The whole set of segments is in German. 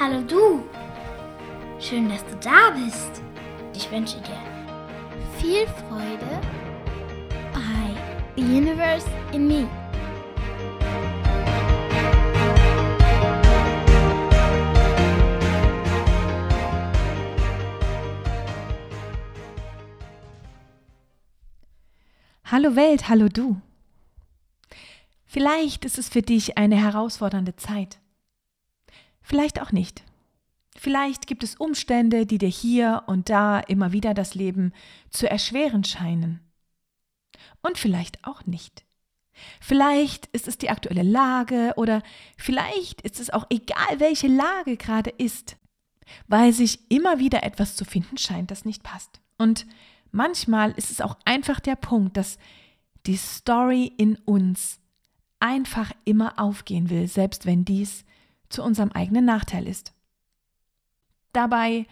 Hallo du. Schön, dass du da bist. Ich wünsche dir viel Freude bei The Universe in Me. Hallo Welt, hallo du. Vielleicht ist es für dich eine herausfordernde Zeit. Vielleicht auch nicht. Vielleicht gibt es Umstände, die dir hier und da immer wieder das Leben zu erschweren scheinen. Und vielleicht auch nicht. Vielleicht ist es die aktuelle Lage oder vielleicht ist es auch egal, welche Lage gerade ist, weil sich immer wieder etwas zu finden scheint, das nicht passt. Und manchmal ist es auch einfach der Punkt, dass die Story in uns einfach immer aufgehen will, selbst wenn dies zu unserem eigenen Nachteil ist. Dabei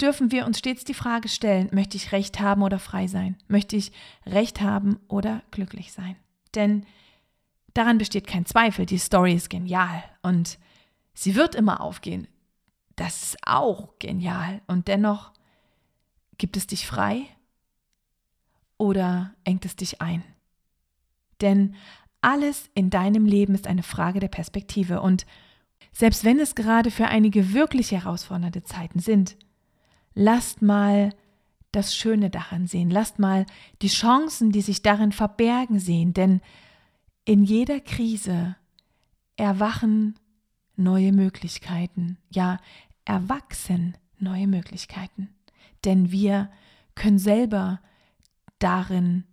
dürfen wir uns stets die Frage stellen, möchte ich Recht haben oder frei sein? Möchte ich Recht haben oder glücklich sein? Denn daran besteht kein Zweifel, die Story ist genial und sie wird immer aufgehen. Das ist auch genial und dennoch Gibt es dich frei oder engt es dich ein? Denn alles in deinem Leben ist eine Frage der Perspektive. Und selbst wenn es gerade für einige wirklich herausfordernde Zeiten sind, lasst mal das Schöne daran sehen, lasst mal die Chancen, die sich darin verbergen, sehen, denn in jeder Krise erwachen neue Möglichkeiten, ja, erwachsen neue Möglichkeiten. Denn wir können selber darin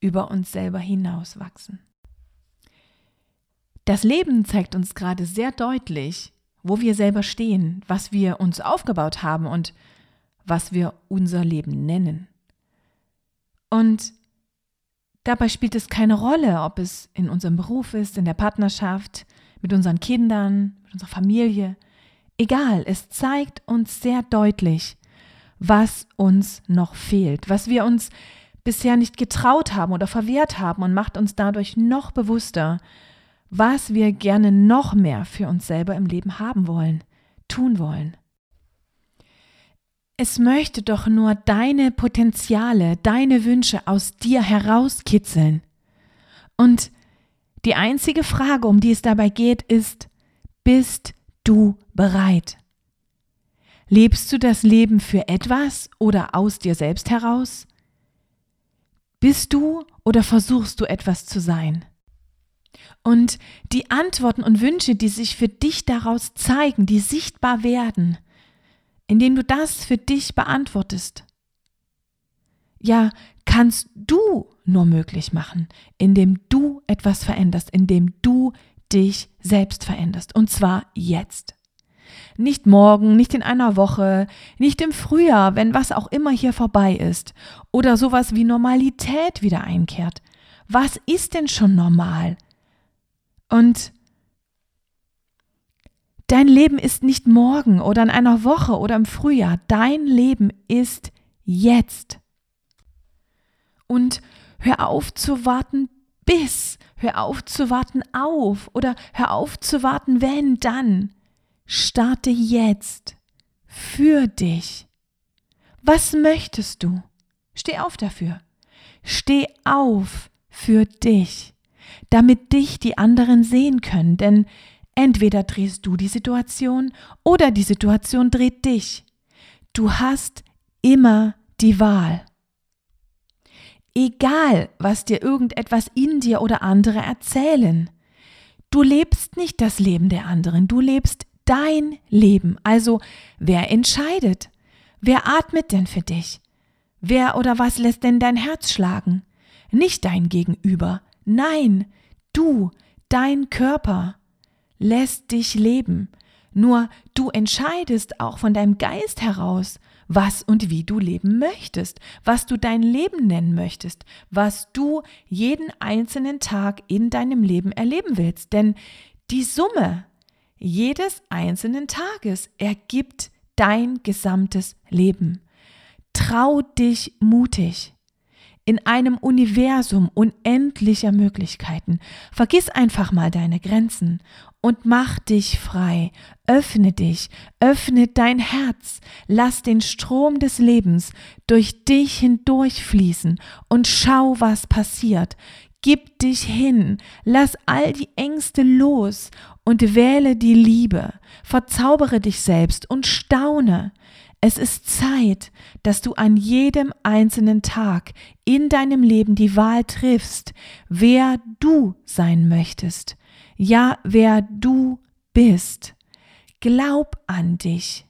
über uns selber hinauswachsen. Das Leben zeigt uns gerade sehr deutlich, wo wir selber stehen, was wir uns aufgebaut haben und was wir unser Leben nennen. Und dabei spielt es keine Rolle, ob es in unserem Beruf ist, in der Partnerschaft, mit unseren Kindern, mit unserer Familie. Egal, es zeigt uns sehr deutlich, was uns noch fehlt, was wir uns bisher nicht getraut haben oder verwehrt haben und macht uns dadurch noch bewusster, was wir gerne noch mehr für uns selber im Leben haben wollen, tun wollen. Es möchte doch nur deine Potenziale, deine Wünsche aus dir herauskitzeln. Und die einzige Frage, um die es dabei geht, ist, bist du bereit? Lebst du das Leben für etwas oder aus dir selbst heraus? Bist du oder versuchst du etwas zu sein? Und die Antworten und Wünsche, die sich für dich daraus zeigen, die sichtbar werden, indem du das für dich beantwortest, ja, kannst du nur möglich machen, indem du etwas veränderst, indem du dich selbst veränderst. Und zwar jetzt. Nicht morgen, nicht in einer Woche, nicht im Frühjahr, wenn was auch immer hier vorbei ist oder sowas wie Normalität wieder einkehrt. Was ist denn schon normal? Und dein Leben ist nicht morgen oder in einer Woche oder im Frühjahr. Dein Leben ist jetzt. Und hör auf zu warten bis, hör auf zu warten auf oder hör auf zu warten wenn, dann. Starte jetzt für dich. Was möchtest du? Steh auf dafür. Steh auf für dich, damit dich die anderen sehen können, denn entweder drehst du die Situation oder die Situation dreht dich. Du hast immer die Wahl. Egal, was dir irgendetwas in dir oder andere erzählen. Du lebst nicht das Leben der anderen, du lebst dein Leben. Also wer entscheidet? Wer atmet denn für dich? Wer oder was lässt denn dein Herz schlagen? Nicht dein Gegenüber. Nein, du, dein Körper lässt dich leben. Nur du entscheidest auch von deinem Geist heraus, was und wie du leben möchtest, was du dein Leben nennen möchtest, was du jeden einzelnen Tag in deinem Leben erleben willst. Denn die Summe jedes einzelnen Tages ergibt dein gesamtes Leben. Trau dich mutig. In einem Universum unendlicher Möglichkeiten. Vergiss einfach mal deine Grenzen und mach dich frei. Öffne dich, öffne dein Herz, lass den Strom des Lebens durch dich hindurchfließen und schau, was passiert. Gib dich hin, lass all die Ängste los und wähle die Liebe. Verzaubere dich selbst und staune. Es ist Zeit, dass du an jedem einzelnen Tag in deinem Leben die Wahl triffst, wer du sein möchtest. Ja, wer du bist. Glaub an dich.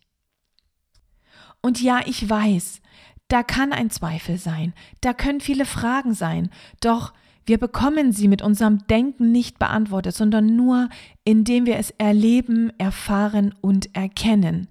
Und ja, ich weiß, da kann ein Zweifel sein, da können viele Fragen sein, doch wir bekommen sie mit unserem Denken nicht beantwortet, sondern nur, indem wir es erleben, erfahren und erkennen.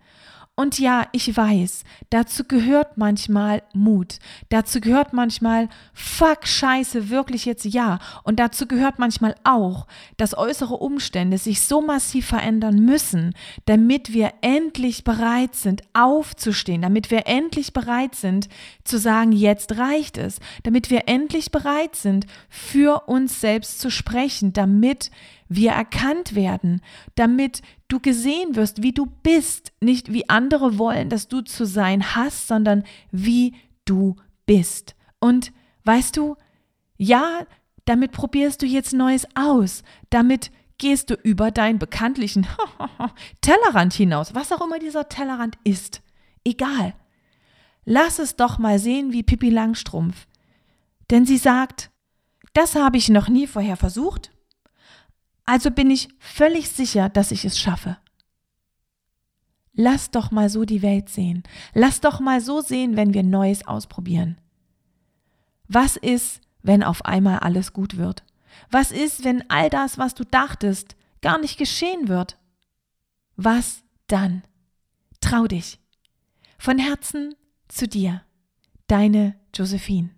Und ja, ich weiß, dazu gehört manchmal Mut. Dazu gehört manchmal, fuck, scheiße, wirklich jetzt ja. Und dazu gehört manchmal auch, dass äußere Umstände sich so massiv verändern müssen, damit wir endlich bereit sind, aufzustehen, damit wir endlich bereit sind, zu sagen, jetzt reicht es, damit wir endlich bereit sind, für uns selbst zu sprechen, damit wir erkannt werden, damit du gesehen wirst, wie du bist, nicht wie andere wollen, dass du zu sein hast, sondern wie du bist. Und weißt du, ja, damit probierst du jetzt Neues aus, damit gehst du über deinen bekanntlichen Tellerrand hinaus, was auch immer dieser Tellerrand ist. Egal. Lass es doch mal sehen wie Pippi Langstrumpf. Denn sie sagt, das habe ich noch nie vorher versucht also bin ich völlig sicher, dass ich es schaffe. Lass doch mal so die Welt sehen. Lass doch mal so sehen, wenn wir Neues ausprobieren. Was ist, wenn auf einmal alles gut wird? Was ist, wenn all das, was du dachtest, gar nicht geschehen wird? Was dann? Trau dich. Von Herzen zu dir. Deine Josephine.